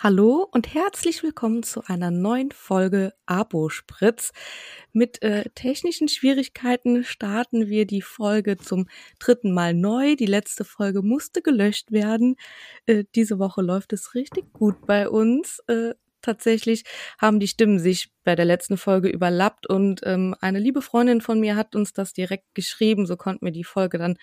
Hallo und herzlich willkommen zu einer neuen Folge Abo Spritz. Mit äh, technischen Schwierigkeiten starten wir die Folge zum dritten Mal neu. Die letzte Folge musste gelöscht werden. Äh, diese Woche läuft es richtig gut bei uns. Äh, tatsächlich haben die Stimmen sich bei der letzten Folge überlappt und ähm, eine liebe Freundin von mir hat uns das direkt geschrieben. So konnten wir die Folge dann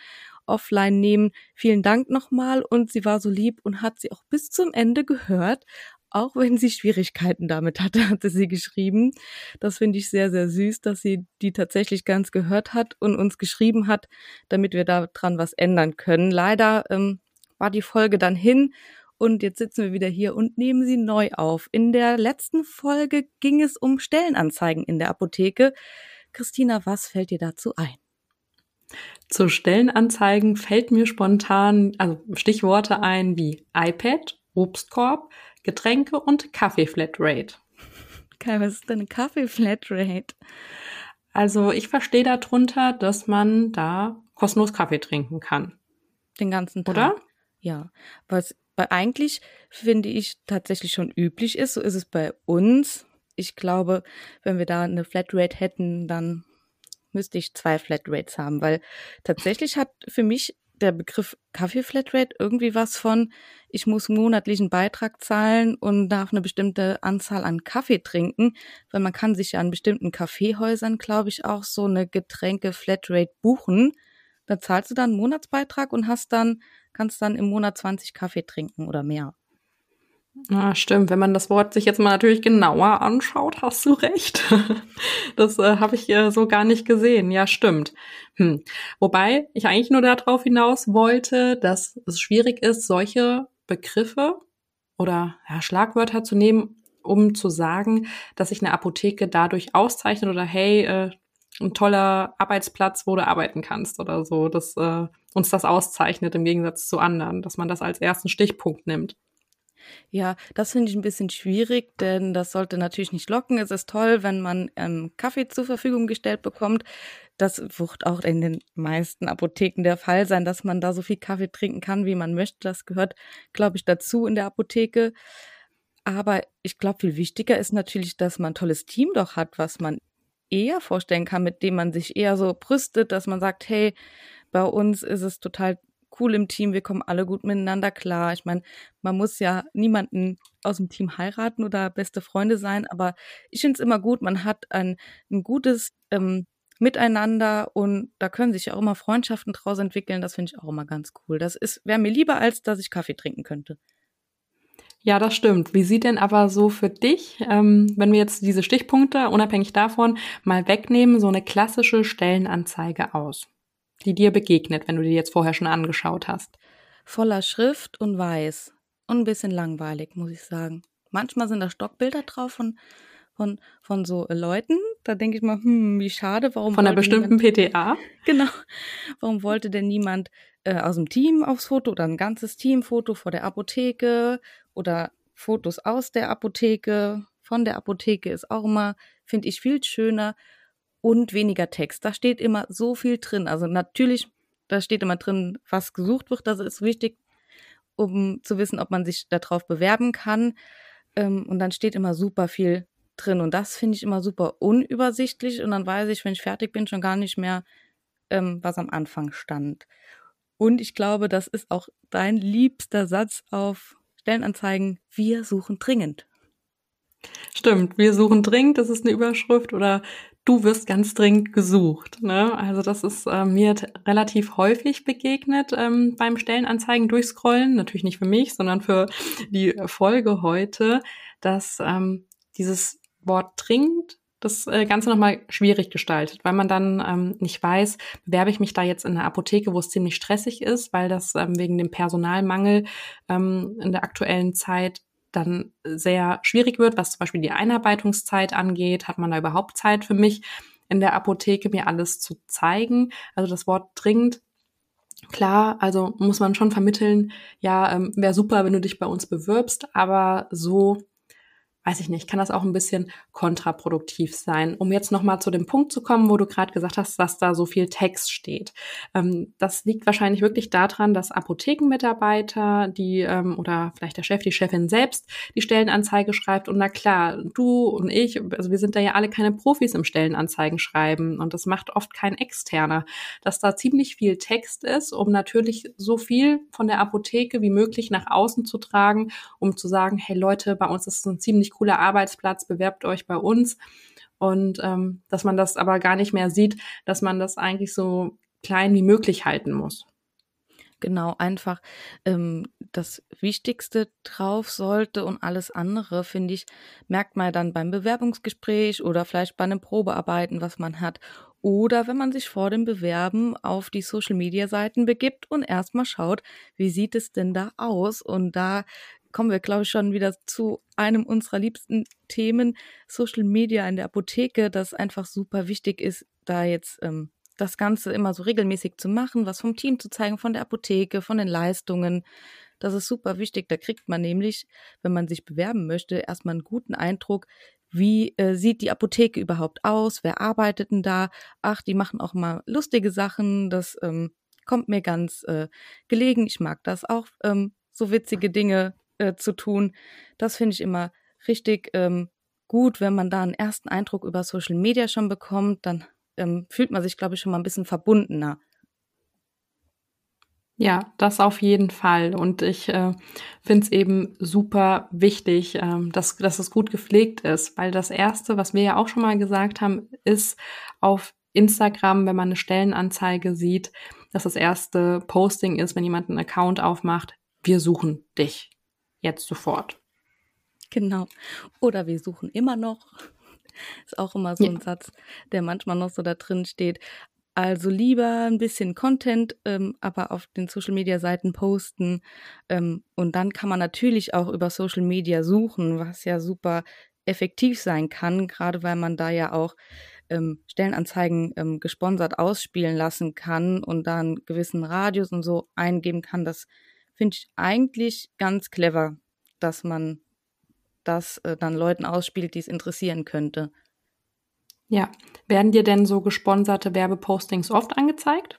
offline nehmen. Vielen Dank nochmal und sie war so lieb und hat sie auch bis zum Ende gehört. Auch wenn sie Schwierigkeiten damit hatte, hatte sie geschrieben. Das finde ich sehr, sehr süß, dass sie die tatsächlich ganz gehört hat und uns geschrieben hat, damit wir daran was ändern können. Leider ähm, war die Folge dann hin und jetzt sitzen wir wieder hier und nehmen sie neu auf. In der letzten Folge ging es um Stellenanzeigen in der Apotheke. Christina, was fällt dir dazu ein? Zu Stellenanzeigen fällt mir spontan also Stichworte ein wie iPad, Obstkorb, Getränke und Kaffee-Flatrate. Kai, was ist denn eine Kaffee-Flatrate? Also ich verstehe darunter, dass man da kostenlos Kaffee trinken kann. Den ganzen Tag. Oder? Ja. Was eigentlich finde ich tatsächlich schon üblich ist, so ist es bei uns. Ich glaube, wenn wir da eine Flatrate hätten, dann müsste ich zwei Flatrates haben, weil tatsächlich hat für mich der Begriff Kaffee-Flatrate irgendwie was von, ich muss monatlichen Beitrag zahlen und darf eine bestimmte Anzahl an Kaffee trinken, weil man kann sich ja an bestimmten Kaffeehäusern, glaube ich, auch so eine Getränke-Flatrate buchen. Da zahlst du dann einen Monatsbeitrag und hast dann, kannst dann im Monat 20 Kaffee trinken oder mehr. Ja, stimmt. Wenn man das Wort sich jetzt mal natürlich genauer anschaut, hast du recht. Das äh, habe ich äh, so gar nicht gesehen. Ja, stimmt. Hm. Wobei ich eigentlich nur darauf hinaus wollte, dass es schwierig ist, solche Begriffe oder ja, Schlagwörter zu nehmen, um zu sagen, dass sich eine Apotheke dadurch auszeichnet oder hey, äh, ein toller Arbeitsplatz, wo du arbeiten kannst oder so, dass äh, uns das auszeichnet im Gegensatz zu anderen, dass man das als ersten Stichpunkt nimmt. Ja, das finde ich ein bisschen schwierig, denn das sollte natürlich nicht locken. Es ist toll, wenn man ähm, Kaffee zur Verfügung gestellt bekommt. Das wird auch in den meisten Apotheken der Fall sein, dass man da so viel Kaffee trinken kann, wie man möchte. Das gehört, glaube ich, dazu in der Apotheke. Aber ich glaube, viel wichtiger ist natürlich, dass man ein tolles Team doch hat, was man eher vorstellen kann, mit dem man sich eher so brüstet, dass man sagt, hey, bei uns ist es total cool im Team, wir kommen alle gut miteinander klar. Ich meine, man muss ja niemanden aus dem Team heiraten oder beste Freunde sein, aber ich finde es immer gut, man hat ein, ein gutes ähm, Miteinander und da können sich ja auch immer Freundschaften draus entwickeln. Das finde ich auch immer ganz cool. Das ist wäre mir lieber, als dass ich Kaffee trinken könnte. Ja, das stimmt. Wie sieht denn aber so für dich, ähm, wenn wir jetzt diese Stichpunkte unabhängig davon mal wegnehmen, so eine klassische Stellenanzeige aus? Die dir begegnet, wenn du die jetzt vorher schon angeschaut hast? Voller Schrift und weiß. Und ein bisschen langweilig, muss ich sagen. Manchmal sind da Stockbilder drauf von, von, von so Leuten. Da denke ich mal, hm, wie schade, warum. Von einer bestimmten niemand, PTA? Genau. Warum wollte denn niemand äh, aus dem Team aufs Foto oder ein ganzes Teamfoto vor der Apotheke oder Fotos aus der Apotheke, von der Apotheke ist auch immer, finde ich, viel schöner und weniger Text. Da steht immer so viel drin. Also natürlich, da steht immer drin, was gesucht wird. Das ist wichtig, um zu wissen, ob man sich darauf bewerben kann. Ähm, und dann steht immer super viel drin. Und das finde ich immer super unübersichtlich. Und dann weiß ich, wenn ich fertig bin, schon gar nicht mehr, ähm, was am Anfang stand. Und ich glaube, das ist auch dein liebster Satz auf Stellenanzeigen. Wir suchen dringend. Stimmt, wir suchen dringend, das ist eine Überschrift oder du wirst ganz dringend gesucht. Ne? Also das ist äh, mir relativ häufig begegnet ähm, beim Stellenanzeigen durchscrollen. Natürlich nicht für mich, sondern für die Folge heute, dass ähm, dieses Wort dringend das äh, Ganze nochmal schwierig gestaltet, weil man dann ähm, nicht weiß, bewerbe ich mich da jetzt in einer Apotheke, wo es ziemlich stressig ist, weil das ähm, wegen dem Personalmangel ähm, in der aktuellen Zeit dann sehr schwierig wird, was zum Beispiel die Einarbeitungszeit angeht. Hat man da überhaupt Zeit für mich in der Apotheke, mir alles zu zeigen? Also das Wort dringend Klar, also muss man schon vermitteln, ja, ähm, wäre super, wenn du dich bei uns bewirbst, aber so weiß ich nicht, kann das auch ein bisschen kontraproduktiv sein. Um jetzt nochmal zu dem Punkt zu kommen, wo du gerade gesagt hast, dass da so viel Text steht. Ähm, das liegt wahrscheinlich wirklich daran, dass Apothekenmitarbeiter, die ähm, oder vielleicht der Chef, die Chefin selbst die Stellenanzeige schreibt. Und na klar, du und ich, also wir sind da ja alle keine Profis im Stellenanzeigen schreiben und das macht oft kein Externer, dass da ziemlich viel Text ist, um natürlich so viel von der Apotheke wie möglich nach außen zu tragen, um zu sagen, hey Leute, bei uns ist es ein ziemlich cooler Arbeitsplatz, bewerbt euch bei uns. Und ähm, dass man das aber gar nicht mehr sieht, dass man das eigentlich so klein wie möglich halten muss. Genau, einfach ähm, das Wichtigste drauf sollte und alles andere, finde ich, merkt man dann beim Bewerbungsgespräch oder vielleicht bei einem Probearbeiten, was man hat. Oder wenn man sich vor dem Bewerben auf die Social-Media-Seiten begibt und erstmal schaut, wie sieht es denn da aus? Und da kommen wir, glaube ich, schon wieder zu einem unserer liebsten Themen, Social Media in der Apotheke, das einfach super wichtig ist, da jetzt ähm, das Ganze immer so regelmäßig zu machen, was vom Team zu zeigen, von der Apotheke, von den Leistungen. Das ist super wichtig. Da kriegt man nämlich, wenn man sich bewerben möchte, erstmal einen guten Eindruck, wie äh, sieht die Apotheke überhaupt aus? Wer arbeitet denn da? Ach, die machen auch mal lustige Sachen. Das ähm, kommt mir ganz äh, gelegen. Ich mag das auch, ähm, so witzige Dinge äh, zu tun. Das finde ich immer richtig ähm, gut, wenn man da einen ersten Eindruck über Social Media schon bekommt, dann ähm, fühlt man sich, glaube ich, schon mal ein bisschen verbundener. Ja, das auf jeden Fall. Und ich äh, finde es eben super wichtig, ähm, dass, dass es gut gepflegt ist, weil das Erste, was wir ja auch schon mal gesagt haben, ist auf Instagram, wenn man eine Stellenanzeige sieht, dass das erste Posting ist, wenn jemand einen Account aufmacht, wir suchen dich jetzt sofort. Genau. Oder wir suchen immer noch. Ist auch immer so ja. ein Satz, der manchmal noch so da drin steht. Also lieber ein bisschen Content, ähm, aber auf den Social Media Seiten posten. Ähm, und dann kann man natürlich auch über Social Media suchen, was ja super effektiv sein kann, gerade weil man da ja auch ähm, Stellenanzeigen ähm, gesponsert ausspielen lassen kann und dann gewissen Radius und so eingeben kann. Das finde ich eigentlich ganz clever, dass man das äh, dann Leuten ausspielt, die es interessieren könnte. Ja. Werden dir denn so gesponserte Werbepostings oft angezeigt?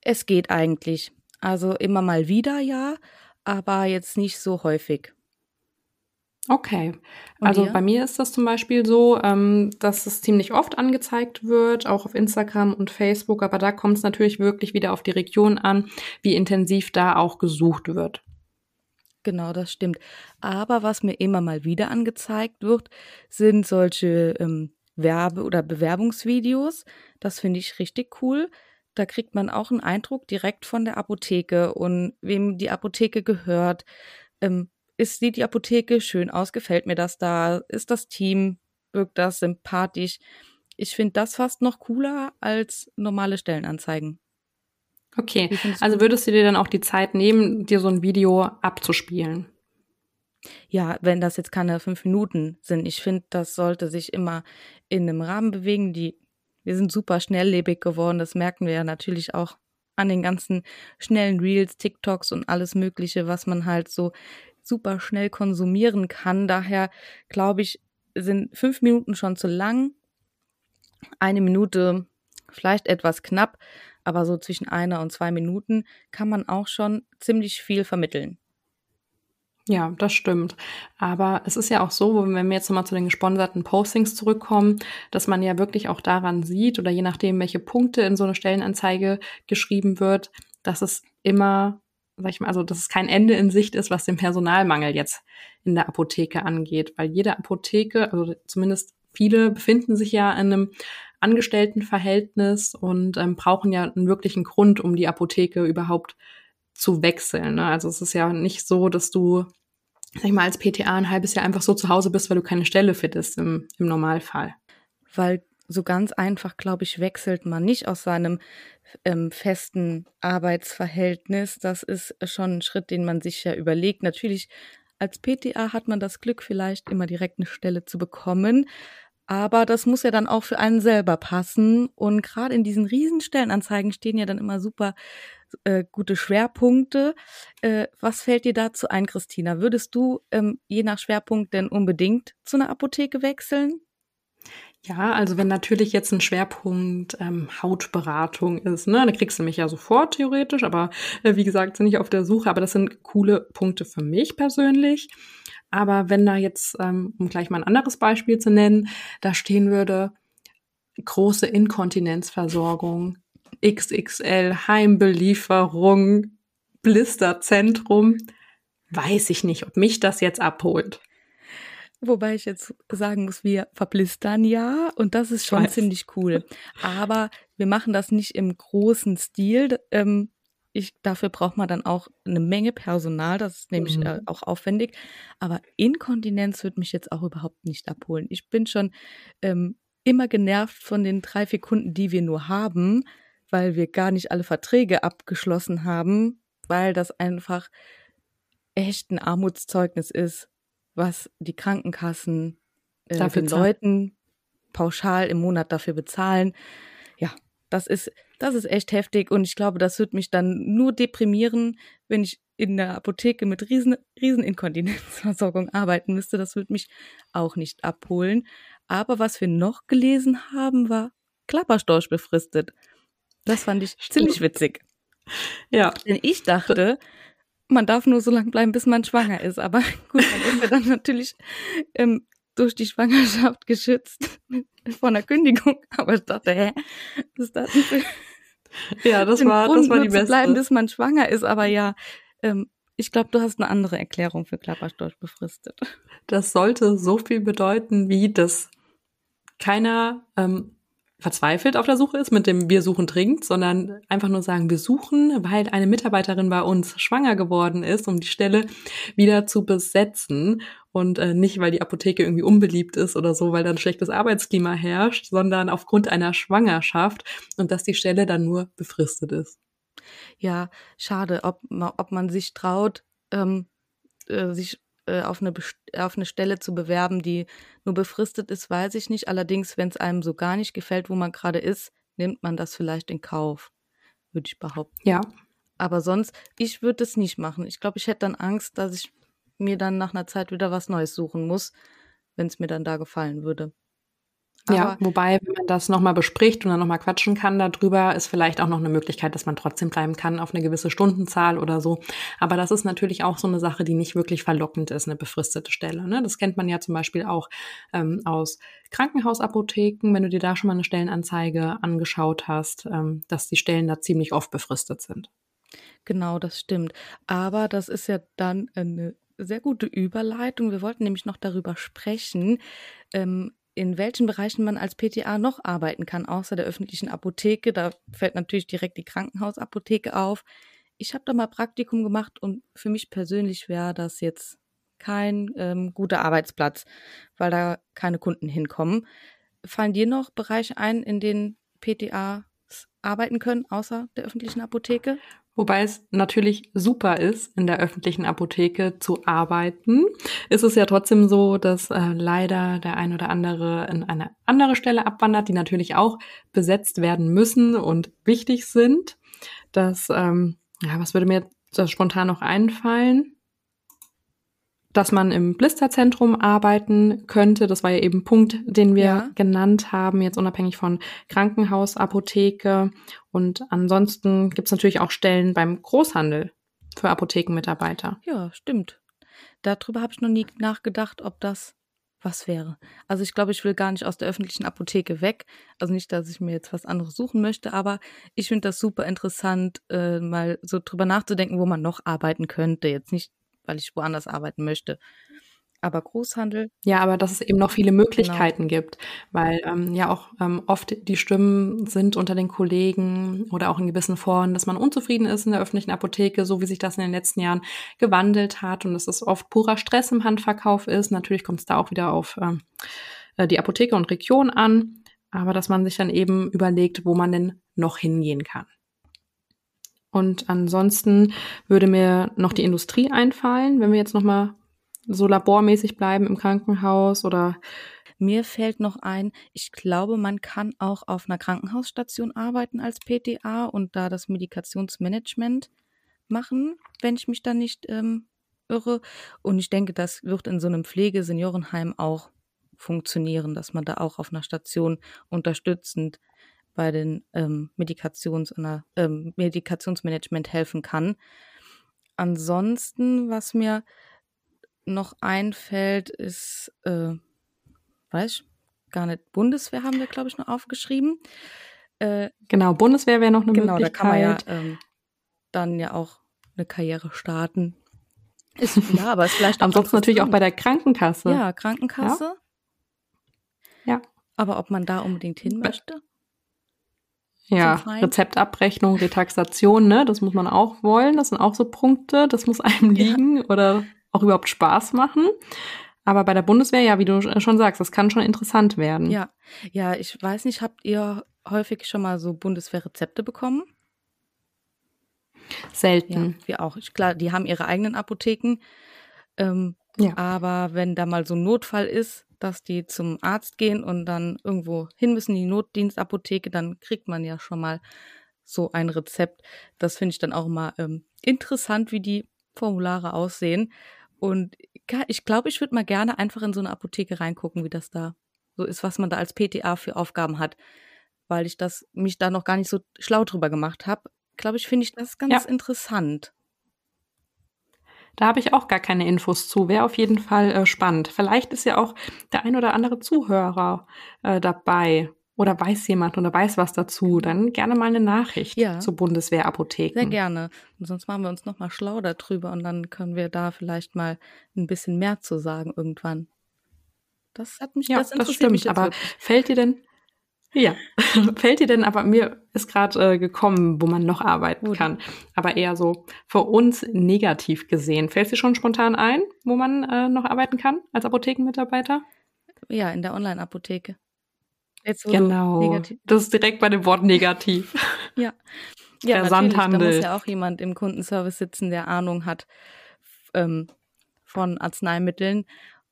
Es geht eigentlich. Also immer mal wieder ja, aber jetzt nicht so häufig. Okay. Und also dir? bei mir ist das zum Beispiel so, ähm, dass es ziemlich oft angezeigt wird, auch auf Instagram und Facebook, aber da kommt es natürlich wirklich wieder auf die Region an, wie intensiv da auch gesucht wird. Genau, das stimmt. Aber was mir immer mal wieder angezeigt wird, sind solche ähm, Werbe- oder Bewerbungsvideos. Das finde ich richtig cool. Da kriegt man auch einen Eindruck direkt von der Apotheke und wem die Apotheke gehört. Ähm, ist, sieht die Apotheke schön aus? Gefällt mir das da? Ist das Team, wirkt das sympathisch? Ich finde das fast noch cooler als normale Stellenanzeigen. Okay, also würdest du dir dann auch die Zeit nehmen, dir so ein Video abzuspielen? Ja, wenn das jetzt keine fünf Minuten sind. Ich finde, das sollte sich immer in einem Rahmen bewegen. Die, wir sind super schnelllebig geworden. Das merken wir ja natürlich auch an den ganzen schnellen Reels, TikToks und alles Mögliche, was man halt so super schnell konsumieren kann. Daher glaube ich, sind fünf Minuten schon zu lang. Eine Minute vielleicht etwas knapp aber so zwischen einer und zwei Minuten kann man auch schon ziemlich viel vermitteln. Ja, das stimmt. Aber es ist ja auch so, wenn wir jetzt nochmal zu den gesponserten Postings zurückkommen, dass man ja wirklich auch daran sieht oder je nachdem, welche Punkte in so eine Stellenanzeige geschrieben wird, dass es immer, sag ich mal, also dass es kein Ende in Sicht ist, was den Personalmangel jetzt in der Apotheke angeht, weil jede Apotheke, also zumindest viele befinden sich ja in einem Angestelltenverhältnis und ähm, brauchen ja einen wirklichen Grund, um die Apotheke überhaupt zu wechseln. Ne? Also es ist ja nicht so, dass du, sag ich mal, als PTA ein halbes Jahr einfach so zu Hause bist, weil du keine Stelle findest im, im Normalfall. Weil so ganz einfach, glaube ich, wechselt man nicht aus seinem ähm, festen Arbeitsverhältnis. Das ist schon ein Schritt, den man sich ja überlegt. Natürlich als PTA hat man das Glück, vielleicht immer direkt eine Stelle zu bekommen. Aber das muss ja dann auch für einen selber passen. Und gerade in diesen Riesenstellenanzeigen stehen ja dann immer super äh, gute Schwerpunkte. Äh, was fällt dir dazu ein, Christina? Würdest du ähm, je nach Schwerpunkt denn unbedingt zu einer Apotheke wechseln? Ja, also wenn natürlich jetzt ein Schwerpunkt ähm, Hautberatung ist, ne, dann kriegst du mich ja sofort theoretisch, aber äh, wie gesagt, sind nicht auf der Suche, aber das sind coole Punkte für mich persönlich. Aber wenn da jetzt, ähm, um gleich mal ein anderes Beispiel zu nennen, da stehen würde, große Inkontinenzversorgung, XXL, Heimbelieferung, Blisterzentrum, weiß ich nicht, ob mich das jetzt abholt. Wobei ich jetzt sagen muss, wir verblistern ja und das ist schon ziemlich cool. Aber wir machen das nicht im großen Stil. Ähm, ich, dafür braucht man dann auch eine Menge Personal, das ist nämlich mhm. äh, auch aufwendig. Aber Inkontinenz wird mich jetzt auch überhaupt nicht abholen. Ich bin schon ähm, immer genervt von den drei, vier Kunden, die wir nur haben, weil wir gar nicht alle Verträge abgeschlossen haben, weil das einfach echt ein Armutszeugnis ist was die Krankenkassen äh, dafür den Leuten pauschal im Monat dafür bezahlen. Ja, das ist, das ist echt heftig und ich glaube, das wird mich dann nur deprimieren, wenn ich in der Apotheke mit riesen, riesen Inkontinenzversorgung arbeiten müsste. Das wird mich auch nicht abholen. Aber was wir noch gelesen haben, war Klapperstorch befristet. Das fand ich Stimmt. ziemlich witzig. Ja. Denn ich dachte, man darf nur so lange bleiben, bis man schwanger ist. Aber gut, man ist ja dann natürlich ähm, durch die Schwangerschaft geschützt vor einer Kündigung. Aber ich dachte, hä, was ist das denn für Ja, das war, Grund, das war die beste. bleiben, bis man schwanger ist. Aber ja, ähm, ich glaube, du hast eine andere Erklärung für Klapperstorch befristet. Das sollte so viel bedeuten, wie dass keiner ähm, verzweifelt auf der Suche ist mit dem Wir suchen dringend, sondern einfach nur sagen, wir suchen, weil eine Mitarbeiterin bei uns schwanger geworden ist, um die Stelle wieder zu besetzen und äh, nicht, weil die Apotheke irgendwie unbeliebt ist oder so, weil dann schlechtes Arbeitsklima herrscht, sondern aufgrund einer Schwangerschaft und dass die Stelle dann nur befristet ist. Ja, schade, ob, ob man sich traut, ähm, äh, sich äh, auf, eine, auf eine Stelle zu bewerben, die nur befristet ist, weiß ich nicht. Allerdings, wenn es einem so gar nicht gefällt, wo man gerade ist, nimmt man das vielleicht in Kauf, würde ich behaupten. Ja. Aber sonst, ich würde es nicht machen. Ich glaube, ich hätte dann Angst, dass ich mir dann nach einer Zeit wieder was Neues suchen muss, wenn es mir dann da gefallen würde. Ja, wobei, wenn man das nochmal bespricht und dann nochmal quatschen kann darüber, ist vielleicht auch noch eine Möglichkeit, dass man trotzdem bleiben kann auf eine gewisse Stundenzahl oder so. Aber das ist natürlich auch so eine Sache, die nicht wirklich verlockend ist, eine befristete Stelle. Ne? Das kennt man ja zum Beispiel auch ähm, aus Krankenhausapotheken, wenn du dir da schon mal eine Stellenanzeige angeschaut hast, ähm, dass die Stellen da ziemlich oft befristet sind. Genau, das stimmt. Aber das ist ja dann eine sehr gute Überleitung. Wir wollten nämlich noch darüber sprechen, ähm, in welchen Bereichen man als PTA noch arbeiten kann, außer der öffentlichen Apotheke. Da fällt natürlich direkt die Krankenhausapotheke auf. Ich habe da mal Praktikum gemacht und für mich persönlich wäre das jetzt kein ähm, guter Arbeitsplatz, weil da keine Kunden hinkommen. Fallen dir noch Bereiche ein, in denen PTA arbeiten können, außer der öffentlichen Apotheke? Wobei es natürlich super ist, in der öffentlichen Apotheke zu arbeiten, ist es ja trotzdem so, dass äh, leider der ein oder andere in eine andere Stelle abwandert, die natürlich auch besetzt werden müssen und wichtig sind. Das, ähm, ja, was würde mir jetzt spontan noch einfallen? Dass man im Blisterzentrum arbeiten könnte. Das war ja eben ein Punkt, den wir ja. genannt haben, jetzt unabhängig von Krankenhaus, Apotheke. Und ansonsten gibt es natürlich auch Stellen beim Großhandel für Apothekenmitarbeiter. Ja, stimmt. Darüber habe ich noch nie nachgedacht, ob das was wäre. Also ich glaube, ich will gar nicht aus der öffentlichen Apotheke weg. Also nicht, dass ich mir jetzt was anderes suchen möchte, aber ich finde das super interessant, äh, mal so drüber nachzudenken, wo man noch arbeiten könnte. Jetzt nicht weil ich woanders arbeiten möchte. Aber Großhandel. Ja, aber dass es eben noch viele Möglichkeiten genau. gibt, weil ähm, ja auch ähm, oft die Stimmen sind unter den Kollegen oder auch in gewissen Foren, dass man unzufrieden ist in der öffentlichen Apotheke, so wie sich das in den letzten Jahren gewandelt hat und dass es oft purer Stress im Handverkauf ist. Natürlich kommt es da auch wieder auf ähm, äh, die Apotheke und Region an, aber dass man sich dann eben überlegt, wo man denn noch hingehen kann. Und ansonsten würde mir noch die Industrie einfallen, wenn wir jetzt noch mal so labormäßig bleiben im Krankenhaus oder Mir fällt noch ein, ich glaube, man kann auch auf einer Krankenhausstation arbeiten als PTA und da das Medikationsmanagement machen, wenn ich mich da nicht ähm, irre. Und ich denke, das wird in so einem Pflegeseniorenheim auch funktionieren, dass man da auch auf einer Station unterstützend bei den ähm, Medikations ähm, Medikationsmanagement helfen kann. Ansonsten, was mir noch einfällt, ist, äh, weiß ich gar nicht, Bundeswehr haben wir, glaube ich, noch aufgeschrieben. Äh, genau, Bundeswehr wäre noch eine genau, Möglichkeit. Genau, da kann man ja ähm, dann ja auch eine Karriere starten. Ist, ja, aber ist vielleicht auch Ansonsten natürlich auch bei der Krankenkasse. Ja, Krankenkasse. Ja. ja. Aber ob man da unbedingt hin möchte? Ja, Rezeptabrechnung, Retaxation, ne, das muss man auch wollen. Das sind auch so Punkte, das muss einem liegen ja. oder auch überhaupt Spaß machen. Aber bei der Bundeswehr, ja, wie du schon sagst, das kann schon interessant werden. Ja, ja, ich weiß nicht, habt ihr häufig schon mal so Bundeswehrrezepte bekommen? Selten. Ja, wir auch. Ich, klar, die haben ihre eigenen Apotheken. Ähm, ja. Aber wenn da mal so ein Notfall ist, dass die zum Arzt gehen und dann irgendwo hin müssen, die Notdienstapotheke, dann kriegt man ja schon mal so ein Rezept. Das finde ich dann auch mal ähm, interessant, wie die Formulare aussehen. Und ich glaube, ich würde mal gerne einfach in so eine Apotheke reingucken, wie das da so ist, was man da als PTA für Aufgaben hat, weil ich das mich da noch gar nicht so schlau drüber gemacht habe. Glaube ich, finde ich das ganz ja. interessant. Da habe ich auch gar keine Infos zu. Wäre auf jeden Fall äh, spannend. Vielleicht ist ja auch der ein oder andere Zuhörer äh, dabei oder weiß jemand oder weiß was dazu. Dann gerne mal eine Nachricht ja. zur Bundeswehrapotheke. Sehr gerne. Und sonst machen wir uns noch mal schlau darüber und dann können wir da vielleicht mal ein bisschen mehr zu sagen irgendwann. Das hat mich ja, das, das stimmt. aber wirklich. fällt dir denn ja, fällt dir denn aber mir ist gerade äh, gekommen, wo man noch arbeiten Gut. kann, aber eher so für uns negativ gesehen. Fällt dir schon spontan ein, wo man äh, noch arbeiten kann als Apothekenmitarbeiter? Ja, in der Online-Apotheke. Genau. Das ist direkt bei dem Wort negativ. ja. Ja, Versandhandel. Da muss ja auch jemand im Kundenservice sitzen, der Ahnung hat ähm, von Arzneimitteln.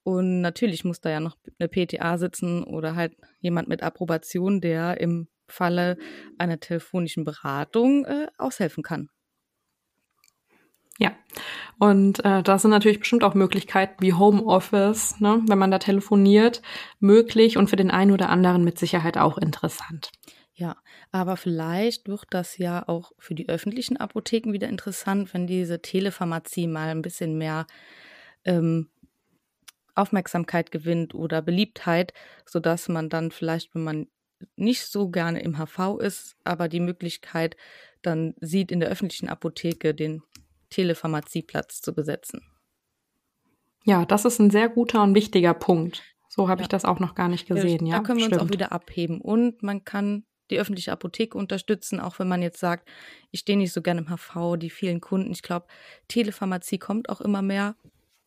Und natürlich muss da ja noch eine PTA sitzen oder halt jemand mit Approbation, der im Falle einer telefonischen Beratung äh, aushelfen kann. Ja, und äh, da sind natürlich bestimmt auch Möglichkeiten wie Homeoffice, ne, wenn man da telefoniert, möglich und für den einen oder anderen mit Sicherheit auch interessant. Ja, aber vielleicht wird das ja auch für die öffentlichen Apotheken wieder interessant, wenn diese Telepharmazie mal ein bisschen mehr ähm, Aufmerksamkeit gewinnt oder Beliebtheit, sodass man dann vielleicht, wenn man nicht so gerne im HV ist, aber die Möglichkeit dann sieht, in der öffentlichen Apotheke den Telepharmazieplatz zu besetzen. Ja, das ist ein sehr guter und wichtiger Punkt. So habe ja. ich das auch noch gar nicht gesehen. Ja, da können wir stimmt. uns auch wieder abheben. Und man kann die öffentliche Apotheke unterstützen, auch wenn man jetzt sagt, ich stehe nicht so gerne im HV, die vielen Kunden. Ich glaube, Telepharmazie kommt auch immer mehr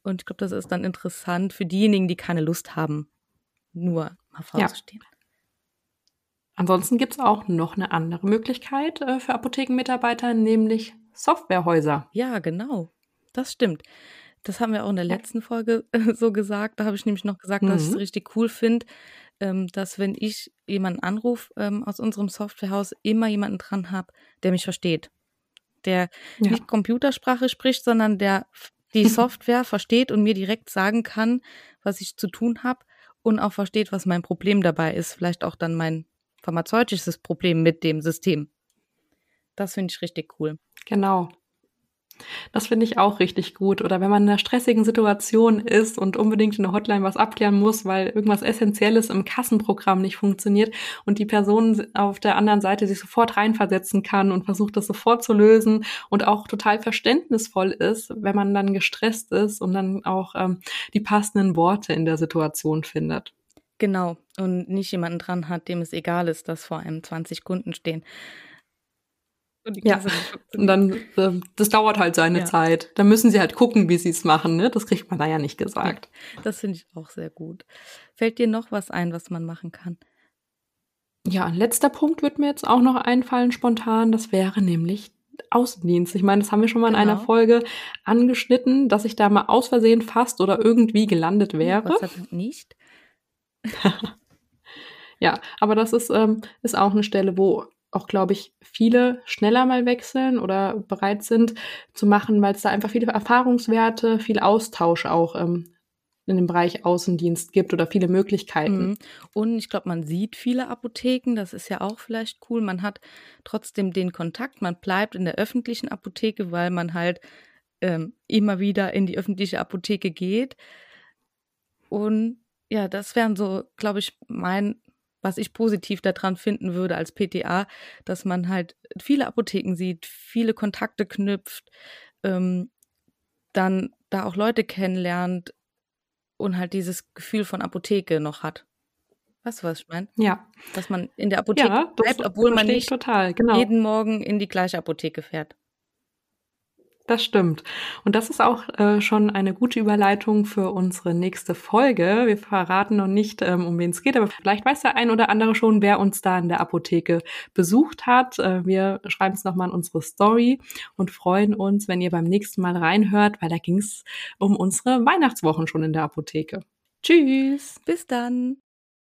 und ich glaube, das ist dann interessant für diejenigen, die keine Lust haben, nur mal vorzustehen. Ja. Ansonsten gibt es auch noch eine andere Möglichkeit äh, für Apothekenmitarbeiter, nämlich Softwarehäuser. Ja, genau. Das stimmt. Das haben wir auch in der letzten Folge äh, so gesagt. Da habe ich nämlich noch gesagt, mhm. dass ich es mhm. richtig cool finde, ähm, dass wenn ich jemanden anrufe ähm, aus unserem Softwarehaus, immer jemanden dran habe, der mich versteht. Der ja. nicht Computersprache spricht, sondern der die Software versteht und mir direkt sagen kann, was ich zu tun habe und auch versteht, was mein Problem dabei ist. Vielleicht auch dann mein pharmazeutisches Problem mit dem System. Das finde ich richtig cool. Genau. Das finde ich auch richtig gut. Oder wenn man in einer stressigen Situation ist und unbedingt in der Hotline was abklären muss, weil irgendwas Essentielles im Kassenprogramm nicht funktioniert und die Person auf der anderen Seite sich sofort reinversetzen kann und versucht, das sofort zu lösen und auch total verständnisvoll ist, wenn man dann gestresst ist und dann auch ähm, die passenden Worte in der Situation findet. Genau. Und nicht jemanden dran hat, dem es egal ist, dass vor einem 20 Kunden stehen. Und ja, und dann, äh, das dauert halt seine ja. Zeit. Dann müssen sie halt gucken, wie sie es machen. Ne? Das kriegt man da ja nicht gesagt. Das finde ich auch sehr gut. Fällt dir noch was ein, was man machen kann? Ja, ein letzter Punkt wird mir jetzt auch noch einfallen spontan. Das wäre nämlich Außendienst. Ich meine, das haben wir schon mal in genau. einer Folge angeschnitten, dass ich da mal aus Versehen fast oder irgendwie gelandet wäre. Gott sei Dank nicht. ja, aber das ist, ähm, ist auch eine Stelle, wo auch, glaube ich, viele schneller mal wechseln oder bereit sind zu machen, weil es da einfach viele Erfahrungswerte, viel Austausch auch ähm, in dem Bereich Außendienst gibt oder viele Möglichkeiten. Mhm. Und ich glaube, man sieht viele Apotheken, das ist ja auch vielleicht cool. Man hat trotzdem den Kontakt, man bleibt in der öffentlichen Apotheke, weil man halt ähm, immer wieder in die öffentliche Apotheke geht. Und ja, das wären so, glaube ich, mein, was ich positiv daran finden würde als PTA, dass man halt viele Apotheken sieht, viele Kontakte knüpft, ähm, dann da auch Leute kennenlernt, und halt dieses Gefühl von Apotheke noch hat. Weißt du, was ich meine? Ja. Dass man in der Apotheke ja, bleibt, obwohl man nicht total, genau. jeden Morgen in die gleiche Apotheke fährt. Das stimmt. Und das ist auch äh, schon eine gute Überleitung für unsere nächste Folge. Wir verraten noch nicht, ähm, um wen es geht, aber vielleicht weiß der ein oder andere schon, wer uns da in der Apotheke besucht hat. Äh, wir schreiben es nochmal in unsere Story und freuen uns, wenn ihr beim nächsten Mal reinhört, weil da ging es um unsere Weihnachtswochen schon in der Apotheke. Tschüss. Bis dann.